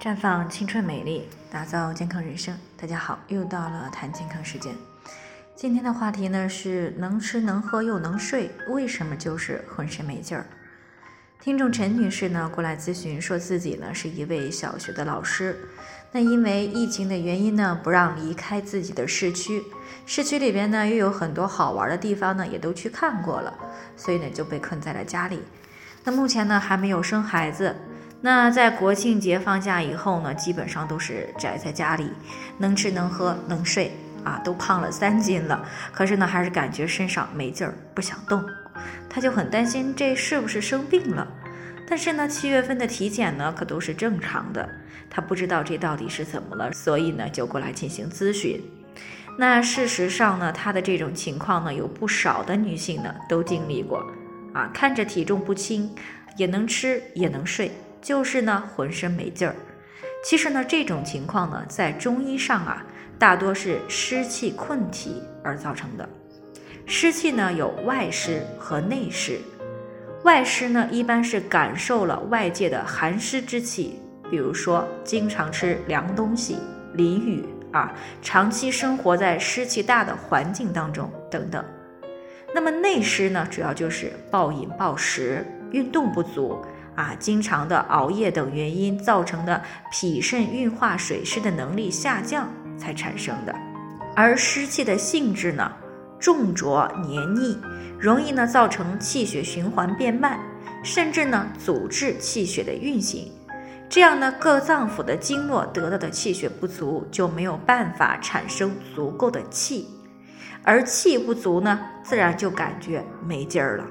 绽放青春美丽，打造健康人生。大家好，又到了谈健康时间。今天的话题呢是能吃能喝又能睡，为什么就是浑身没劲儿？听众陈女士呢过来咨询，说自己呢是一位小学的老师，那因为疫情的原因呢，不让离开自己的市区，市区里边呢又有很多好玩的地方呢，也都去看过了，所以呢就被困在了家里。那目前呢还没有生孩子。那在国庆节放假以后呢，基本上都是宅在家里，能吃能喝能睡啊，都胖了三斤了。可是呢，还是感觉身上没劲儿，不想动。他就很担心这是不是生病了。但是呢，七月份的体检呢可都是正常的，他不知道这到底是怎么了，所以呢就过来进行咨询。那事实上呢，他的这种情况呢，有不少的女性呢都经历过啊，看着体重不轻，也能吃也能睡。就是呢，浑身没劲儿。其实呢，这种情况呢，在中医上啊，大多是湿气困体而造成的。湿气呢，有外湿和内湿。外湿呢，一般是感受了外界的寒湿之气，比如说经常吃凉东西、淋雨啊，长期生活在湿气大的环境当中等等。那么内湿呢，主要就是暴饮暴食、运动不足。啊，经常的熬夜等原因造成的脾肾运化水湿的能力下降才产生的，而湿气的性质呢，重浊黏腻，容易呢造成气血循环变慢，甚至呢阻滞气血的运行，这样呢各脏腑的经络得到的气血不足，就没有办法产生足够的气，而气不足呢，自然就感觉没劲儿了。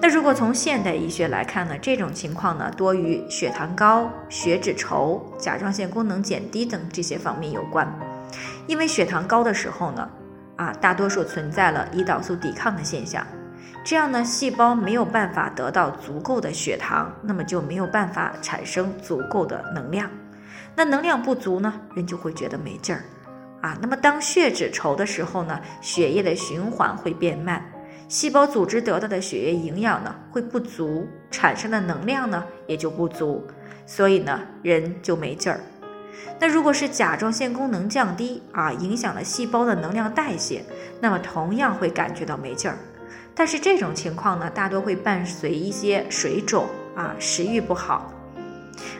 那如果从现代医学来看呢，这种情况呢多与血糖高、血脂稠、甲状腺功能减低等这些方面有关。因为血糖高的时候呢，啊，大多数存在了胰岛素抵抗的现象，这样呢，细胞没有办法得到足够的血糖，那么就没有办法产生足够的能量。那能量不足呢，人就会觉得没劲儿，啊，那么当血脂稠的时候呢，血液的循环会变慢。细胞组织得到的血液营养呢会不足，产生的能量呢也就不足，所以呢人就没劲儿。那如果是甲状腺功能降低啊，影响了细胞的能量代谢，那么同样会感觉到没劲儿。但是这种情况呢，大多会伴随一些水肿啊，食欲不好。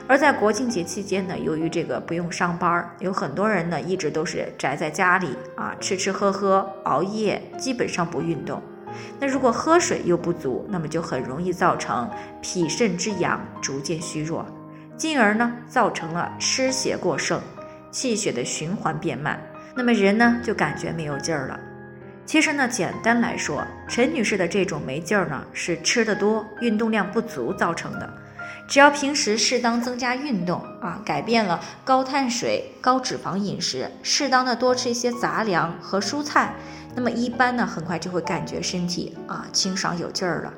而在国庆节期间呢，由于这个不用上班，有很多人呢一直都是宅在家里啊，吃吃喝喝，熬夜，基本上不运动。那如果喝水又不足，那么就很容易造成脾肾之阳逐渐虚弱，进而呢造成了湿邪过盛，气血的循环变慢，那么人呢就感觉没有劲儿了。其实呢，简单来说，陈女士的这种没劲儿呢是吃的多、运动量不足造成的。只要平时适当增加运动啊，改变了高碳水、高脂肪饮食，适当的多吃一些杂粮和蔬菜。那么一般呢，很快就会感觉身体啊清爽有劲儿了。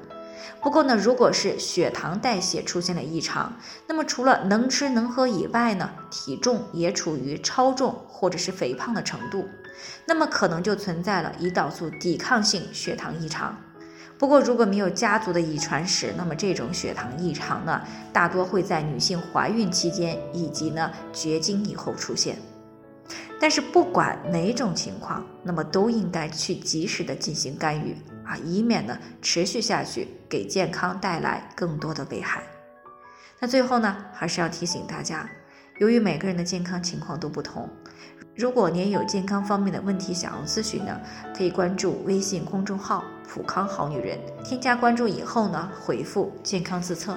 不过呢，如果是血糖代谢出现了异常，那么除了能吃能喝以外呢，体重也处于超重或者是肥胖的程度，那么可能就存在了胰岛素抵抗性血糖异常。不过如果没有家族的遗传史，那么这种血糖异常呢，大多会在女性怀孕期间以及呢绝经以后出现。但是不管哪种情况，那么都应该去及时的进行干预啊，以免呢持续下去给健康带来更多的危害。那最后呢，还是要提醒大家，由于每个人的健康情况都不同，如果您有健康方面的问题想要咨询呢，可以关注微信公众号“普康好女人”，添加关注以后呢，回复“健康自测”。